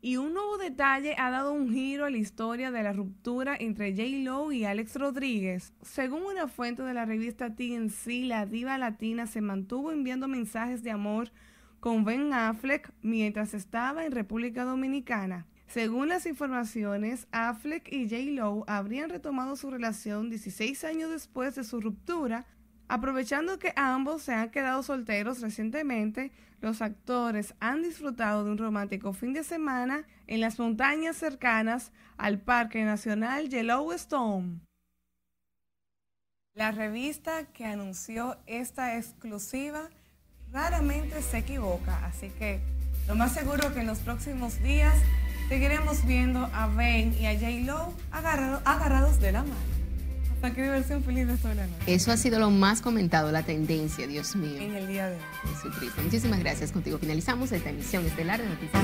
Y un nuevo detalle ha dado un giro a la historia de la ruptura entre J. Lo y Alex Rodríguez. Según una fuente de la revista TNC, la diva latina se mantuvo enviando mensajes de amor con Ben Affleck mientras estaba en República Dominicana. Según las informaciones, Affleck y J. Lo habrían retomado su relación 16 años después de su ruptura. Aprovechando que ambos se han quedado solteros recientemente, los actores han disfrutado de un romántico fin de semana en las montañas cercanas al Parque Nacional Yellowstone. La revista que anunció esta exclusiva raramente se equivoca, así que lo más seguro que en los próximos días seguiremos viendo a Ben y a J. Lo agarrados de la mano. Hasta qué diversión feliz de la noche. Eso ha sido lo más comentado, la tendencia, Dios mío. En el día de hoy. Jesucristo. Muchísimas gracias contigo. Finalizamos esta emisión estelar de Noticias.